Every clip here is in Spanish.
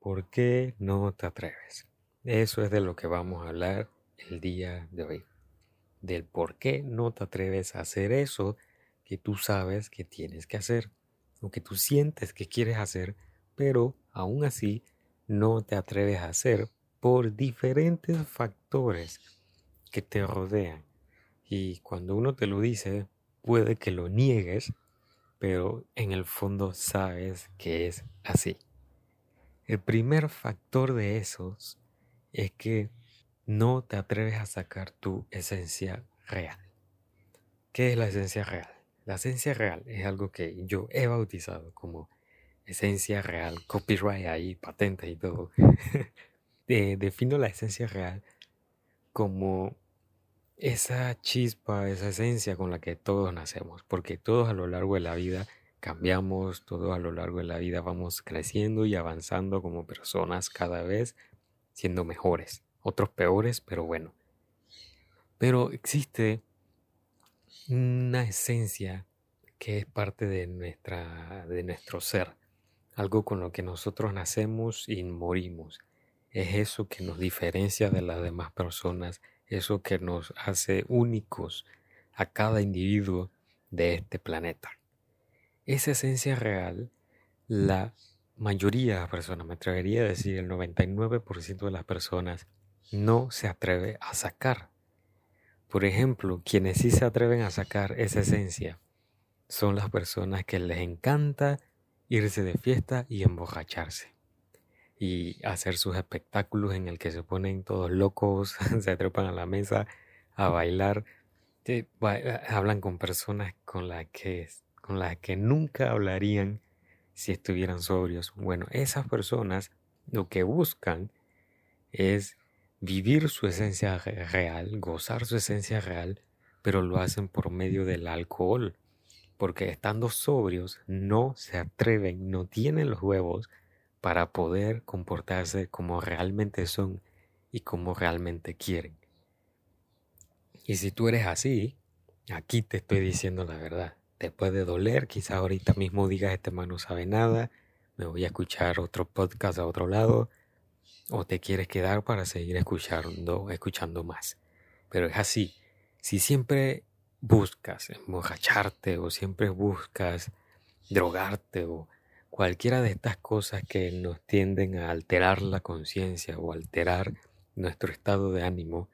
¿Por qué no te atreves? Eso es de lo que vamos a hablar el día de hoy. Del por qué no te atreves a hacer eso que tú sabes que tienes que hacer o que tú sientes que quieres hacer, pero aún así no te atreves a hacer por diferentes factores que te rodean. Y cuando uno te lo dice, puede que lo niegues, pero en el fondo sabes que es así. El primer factor de esos es que no te atreves a sacar tu esencia real. ¿Qué es la esencia real? La esencia real es algo que yo he bautizado como esencia real, copyright ahí, patentes y todo. defino la esencia real como esa chispa, esa esencia con la que todos nacemos, porque todos a lo largo de la vida cambiamos, todos a lo largo de la vida vamos creciendo y avanzando como personas cada vez siendo mejores, otros peores, pero bueno. Pero existe una esencia que es parte de, nuestra, de nuestro ser, algo con lo que nosotros nacemos y morimos. Es eso que nos diferencia de las demás personas, eso que nos hace únicos a cada individuo de este planeta. Esa esencia real, la mayoría de las personas, me atrevería a decir el 99% de las personas, no se atreve a sacar. Por ejemplo, quienes sí se atreven a sacar esa esencia son las personas que les encanta irse de fiesta y emborracharse y hacer sus espectáculos en el que se ponen todos locos, se trepan a la mesa a bailar, hablan con personas con las que con las que nunca hablarían si estuvieran sobrios. Bueno, esas personas lo que buscan es vivir su esencia real, gozar su esencia real, pero lo hacen por medio del alcohol, porque estando sobrios no se atreven, no tienen los huevos para poder comportarse como realmente son y como realmente quieren. Y si tú eres así, aquí te estoy diciendo la verdad. Te puede doler, quizás ahorita mismo digas este man no sabe nada, me voy a escuchar otro podcast a otro lado, o te quieres quedar para seguir escuchando, escuchando más. Pero es así. Si siempre buscas emborracharte o siempre buscas drogarte o cualquiera de estas cosas que nos tienden a alterar la conciencia o alterar nuestro estado de ánimo,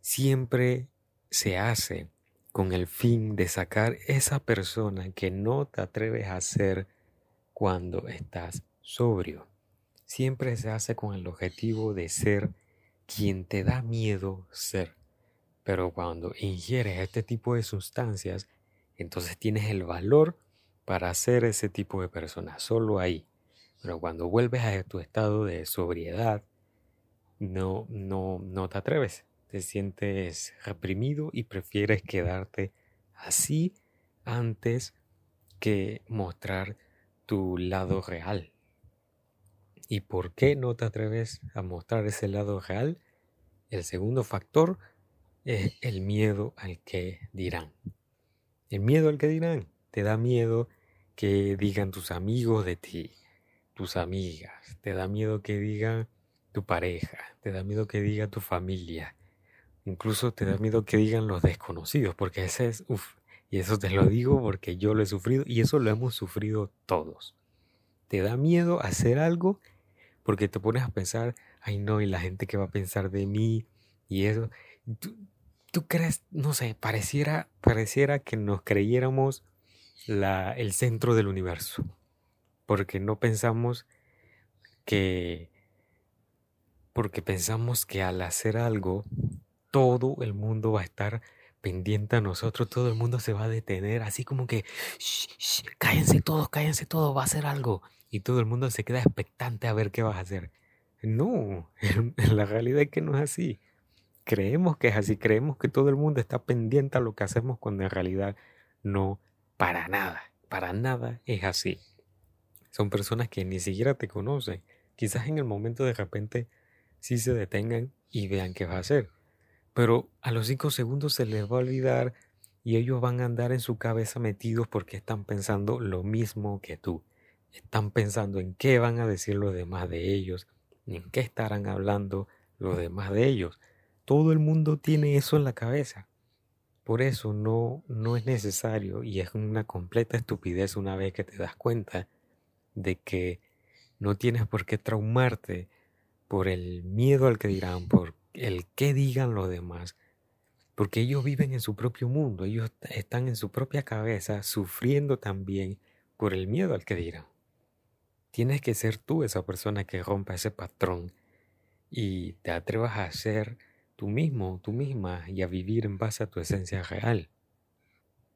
siempre se hace con el fin de sacar esa persona que no te atreves a ser cuando estás sobrio. Siempre se hace con el objetivo de ser quien te da miedo ser. Pero cuando ingieres este tipo de sustancias, entonces tienes el valor para ser ese tipo de persona, solo ahí. Pero cuando vuelves a tu estado de sobriedad, no, no, no te atreves, te sientes reprimido y prefieres quedarte así antes que mostrar tu lado real. ¿Y por qué no te atreves a mostrar ese lado real? El segundo factor es el miedo al que dirán. El miedo al que dirán. Te da miedo que digan tus amigos de ti, tus amigas. Te da miedo que digan tu pareja. Te da miedo que diga tu familia. Incluso te da miedo que digan los desconocidos, porque ese es, uff, y eso te lo digo porque yo lo he sufrido y eso lo hemos sufrido todos. Te da miedo hacer algo porque te pones a pensar, ay no, y la gente que va a pensar de mí y eso. Tú, tú crees, no sé, pareciera, pareciera que nos creyéramos la, el centro del universo, porque no pensamos que, porque pensamos que al hacer algo, todo el mundo va a estar pendiente a nosotros, todo el mundo se va a detener, así como que, cállense todos, cállense todos, va a hacer algo. Y todo el mundo se queda expectante a ver qué vas a hacer. No, la realidad es que no es así. Creemos que es así, creemos que todo el mundo está pendiente a lo que hacemos cuando en realidad no para nada, para nada es así. Son personas que ni siquiera te conocen. Quizás en el momento de repente sí se detengan y vean qué va a hacer. Pero a los cinco segundos se les va a olvidar y ellos van a andar en su cabeza metidos porque están pensando lo mismo que tú. están pensando en qué van a decir los demás de ellos, en qué estarán hablando los demás de ellos. Todo el mundo tiene eso en la cabeza. Por eso no, no es necesario y es una completa estupidez una vez que te das cuenta de que no tienes por qué traumarte por el miedo al que dirán, por el qué digan los demás, porque ellos viven en su propio mundo, ellos están en su propia cabeza sufriendo también por el miedo al que dirán. Tienes que ser tú esa persona que rompa ese patrón y te atrevas a ser tú mismo, tú misma y a vivir en base a tu esencia real.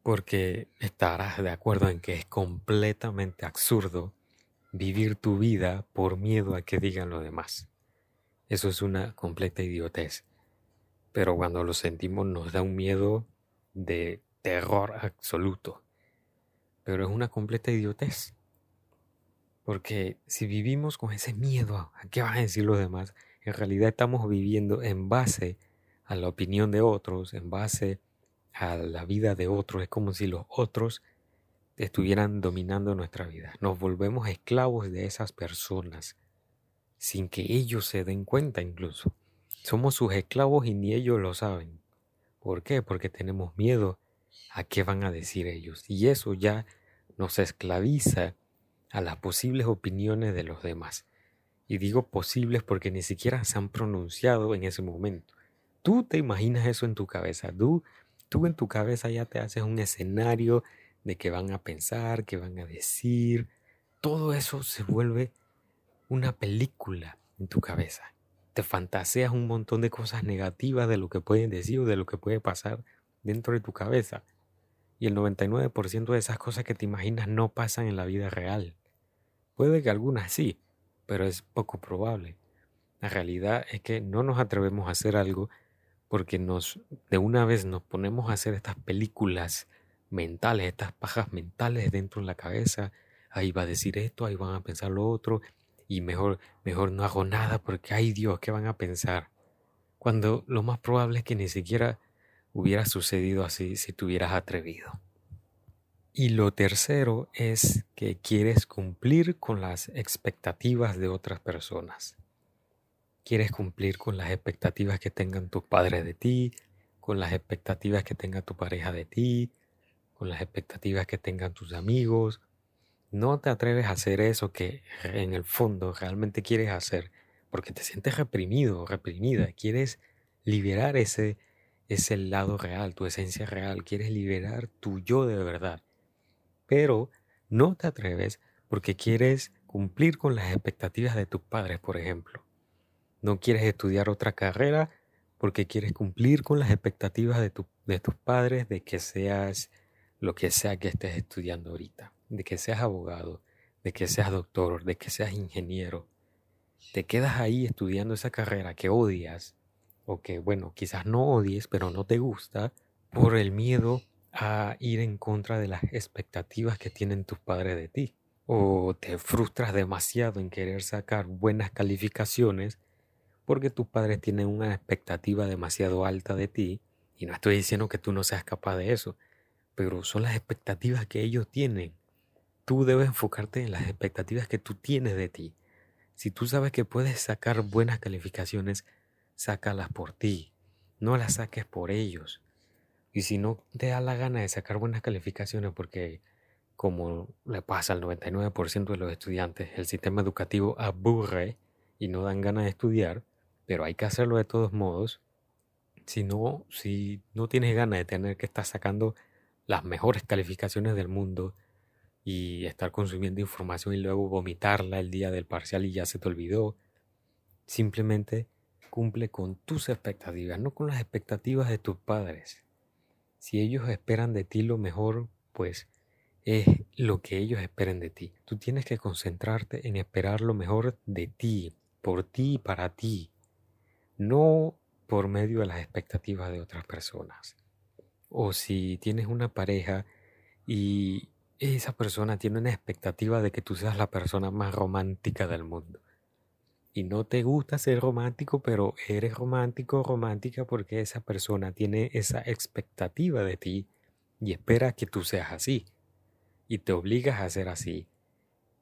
Porque estarás de acuerdo en que es completamente absurdo vivir tu vida por miedo a que digan lo demás. Eso es una completa idiotez. Pero cuando lo sentimos nos da un miedo de terror absoluto. Pero es una completa idiotez. Porque si vivimos con ese miedo a qué van a decir los demás, en realidad estamos viviendo en base a la opinión de otros, en base a la vida de otros. Es como si los otros estuvieran dominando nuestra vida. Nos volvemos esclavos de esas personas sin que ellos se den cuenta incluso. Somos sus esclavos y ni ellos lo saben. ¿Por qué? Porque tenemos miedo a qué van a decir ellos. Y eso ya nos esclaviza a las posibles opiniones de los demás. Y digo posibles porque ni siquiera se han pronunciado en ese momento. Tú te imaginas eso en tu cabeza. Tú, tú en tu cabeza ya te haces un escenario de qué van a pensar, qué van a decir. Todo eso se vuelve una película en tu cabeza. Te fantaseas un montón de cosas negativas de lo que pueden decir o de lo que puede pasar dentro de tu cabeza. Y el 99% de esas cosas que te imaginas no pasan en la vida real. Puede que algunas sí, pero es poco probable. La realidad es que no nos atrevemos a hacer algo porque nos de una vez nos ponemos a hacer estas películas mentales, estas pajas mentales dentro de la cabeza. Ahí va a decir esto, ahí van a pensar lo otro y mejor mejor no hago nada porque ay Dios, ¿qué van a pensar? Cuando lo más probable es que ni siquiera hubiera sucedido así si te hubieras atrevido. Y lo tercero es que quieres cumplir con las expectativas de otras personas. Quieres cumplir con las expectativas que tengan tus padres de ti, con las expectativas que tenga tu pareja de ti, con las expectativas que tengan tus amigos. No te atreves a hacer eso que en el fondo realmente quieres hacer porque te sientes reprimido, reprimida. Quieres liberar ese, ese lado real, tu esencia real. Quieres liberar tu yo de verdad pero no te atreves porque quieres cumplir con las expectativas de tus padres, por ejemplo. No quieres estudiar otra carrera porque quieres cumplir con las expectativas de, de tus padres de que seas lo que sea que estés estudiando ahorita, de que seas abogado, de que seas doctor, de que seas ingeniero. Te quedas ahí estudiando esa carrera que odias, o que, bueno, quizás no odies, pero no te gusta, por el miedo a ir en contra de las expectativas que tienen tus padres de ti. O te frustras demasiado en querer sacar buenas calificaciones porque tus padres tienen una expectativa demasiado alta de ti. Y no estoy diciendo que tú no seas capaz de eso, pero son las expectativas que ellos tienen. Tú debes enfocarte en las expectativas que tú tienes de ti. Si tú sabes que puedes sacar buenas calificaciones, sácalas por ti. No las saques por ellos. Y si no te da la gana de sacar buenas calificaciones, porque como le pasa al 99% de los estudiantes, el sistema educativo aburre y no dan ganas de estudiar, pero hay que hacerlo de todos modos. Si no, si no tienes ganas de tener que estar sacando las mejores calificaciones del mundo y estar consumiendo información y luego vomitarla el día del parcial y ya se te olvidó, simplemente cumple con tus expectativas, no con las expectativas de tus padres. Si ellos esperan de ti lo mejor, pues es lo que ellos esperen de ti. Tú tienes que concentrarte en esperar lo mejor de ti, por ti y para ti, no por medio de las expectativas de otras personas. O si tienes una pareja y esa persona tiene una expectativa de que tú seas la persona más romántica del mundo y no te gusta ser romántico, pero eres romántico o romántica porque esa persona tiene esa expectativa de ti y espera que tú seas así y te obligas a ser así.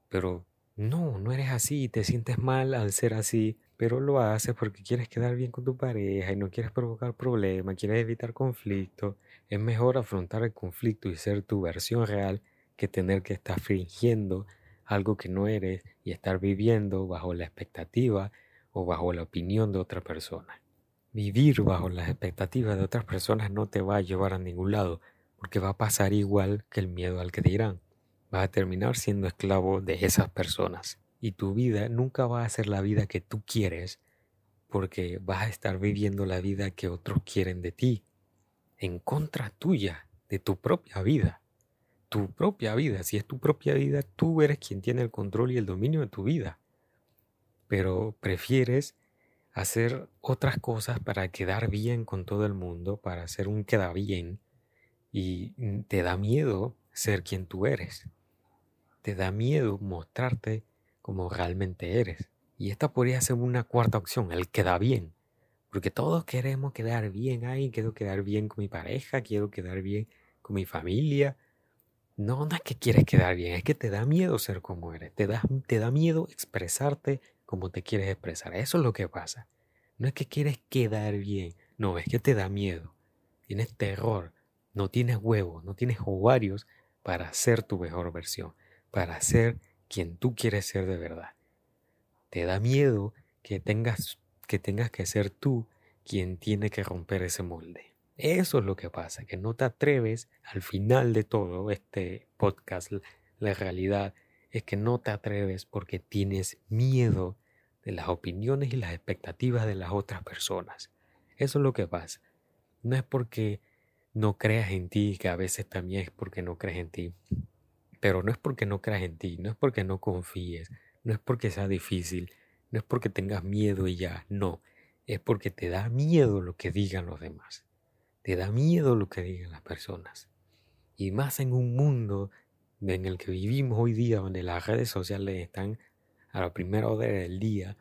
Pero no, no eres así y te sientes mal al ser así, pero lo haces porque quieres quedar bien con tu pareja y no quieres provocar problemas, quieres evitar conflicto. Es mejor afrontar el conflicto y ser tu versión real que tener que estar fingiendo algo que no eres y estar viviendo bajo la expectativa o bajo la opinión de otra persona. Vivir bajo las expectativas de otras personas no te va a llevar a ningún lado, porque va a pasar igual que el miedo al que dirán. Vas a terminar siendo esclavo de esas personas. Y tu vida nunca va a ser la vida que tú quieres, porque vas a estar viviendo la vida que otros quieren de ti, en contra tuya, de tu propia vida. Tu propia vida, si es tu propia vida, tú eres quien tiene el control y el dominio de tu vida. Pero prefieres hacer otras cosas para quedar bien con todo el mundo, para hacer un queda bien, y te da miedo ser quien tú eres. Te da miedo mostrarte como realmente eres. Y esta podría ser una cuarta opción, el queda bien. Porque todos queremos quedar bien ahí, quiero quedar bien con mi pareja, quiero quedar bien con mi familia. No, no es que quieres quedar bien, es que te da miedo ser como eres, te da, te da miedo expresarte como te quieres expresar. Eso es lo que pasa. No es que quieres quedar bien, no, es que te da miedo. Tienes terror, no tienes huevos, no tienes ovarios para ser tu mejor versión, para ser quien tú quieres ser de verdad. Te da miedo que tengas que tengas que ser tú quien tiene que romper ese molde. Eso es lo que pasa, que no te atreves al final de todo este podcast, la realidad es que no te atreves porque tienes miedo de las opiniones y las expectativas de las otras personas. Eso es lo que pasa. No es porque no creas en ti, que a veces también es porque no crees en ti. Pero no es porque no creas en ti, no es porque no confíes, no es porque sea difícil, no es porque tengas miedo y ya, no. Es porque te da miedo lo que digan los demás. Te da miedo lo que digan las personas. Y más en un mundo en el que vivimos hoy día, donde las redes sociales están a la primera hora del día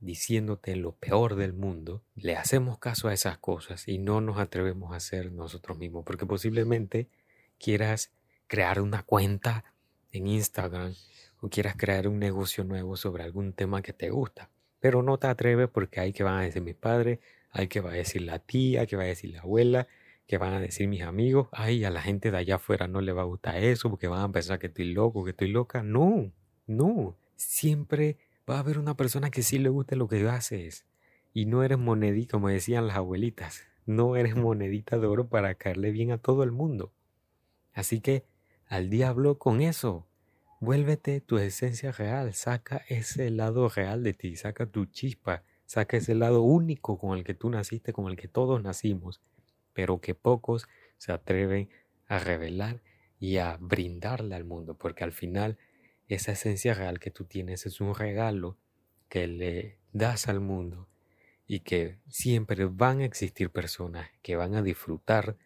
diciéndote lo peor del mundo, le hacemos caso a esas cosas y no nos atrevemos a hacer nosotros mismos, porque posiblemente quieras crear una cuenta en Instagram o quieras crear un negocio nuevo sobre algún tema que te gusta, pero no te atreves porque hay que van a decir mis padres, hay que va a decir la tía, que va a decir la abuela, que van a decir mis amigos, ay, a la gente de allá afuera no le va a gustar eso porque van a pensar que estoy loco, que estoy loca. No, no, siempre va a haber una persona que sí le guste lo que haces. Y no eres monedita, como decían las abuelitas, no eres monedita de oro para caerle bien a todo el mundo. Así que al diablo con eso. Vuélvete tu esencia real, saca ese lado real de ti, saca tu chispa, saca ese lado único con el que tú naciste, con el que todos nacimos, pero que pocos se atreven a revelar y a brindarle al mundo, porque al final esa esencia real que tú tienes es un regalo que le das al mundo y que siempre van a existir personas que van a disfrutar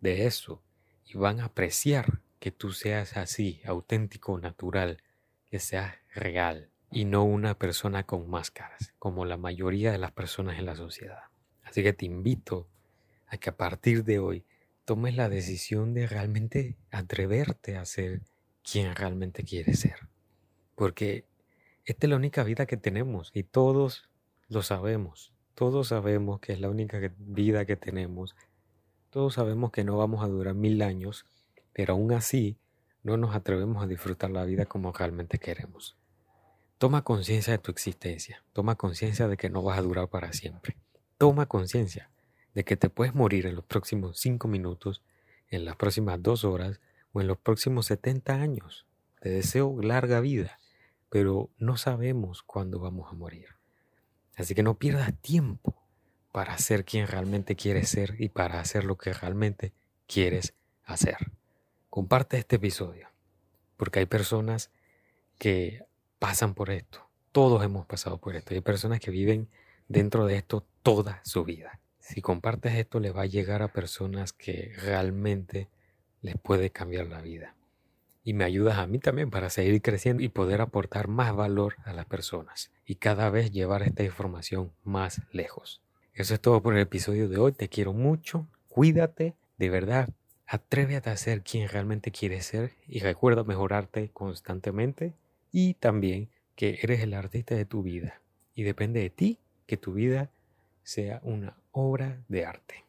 de eso y van a apreciar que tú seas así, auténtico, natural, que seas real y no una persona con máscaras, como la mayoría de las personas en la sociedad. Así que te invito a que a partir de hoy tomes la decisión de realmente atreverte a ser quien realmente quieres ser. Porque esta es la única vida que tenemos y todos lo sabemos. Todos sabemos que es la única vida que tenemos. Todos sabemos que no vamos a durar mil años, pero aún así no nos atrevemos a disfrutar la vida como realmente queremos. Toma conciencia de tu existencia. Toma conciencia de que no vas a durar para siempre. Toma conciencia de que te puedes morir en los próximos cinco minutos, en las próximas dos horas o en los próximos 70 años. Te deseo larga vida pero no sabemos cuándo vamos a morir. Así que no pierdas tiempo para ser quien realmente quieres ser y para hacer lo que realmente quieres hacer. Comparte este episodio, porque hay personas que pasan por esto. Todos hemos pasado por esto. Hay personas que viven dentro de esto toda su vida. Si compartes esto, le va a llegar a personas que realmente les puede cambiar la vida y me ayudas a mí también para seguir creciendo y poder aportar más valor a las personas y cada vez llevar esta información más lejos. Eso es todo por el episodio de hoy. Te quiero mucho. Cuídate. De verdad, atrévete a ser quien realmente quieres ser y recuerda mejorarte constantemente y también que eres el artista de tu vida y depende de ti que tu vida sea una obra de arte.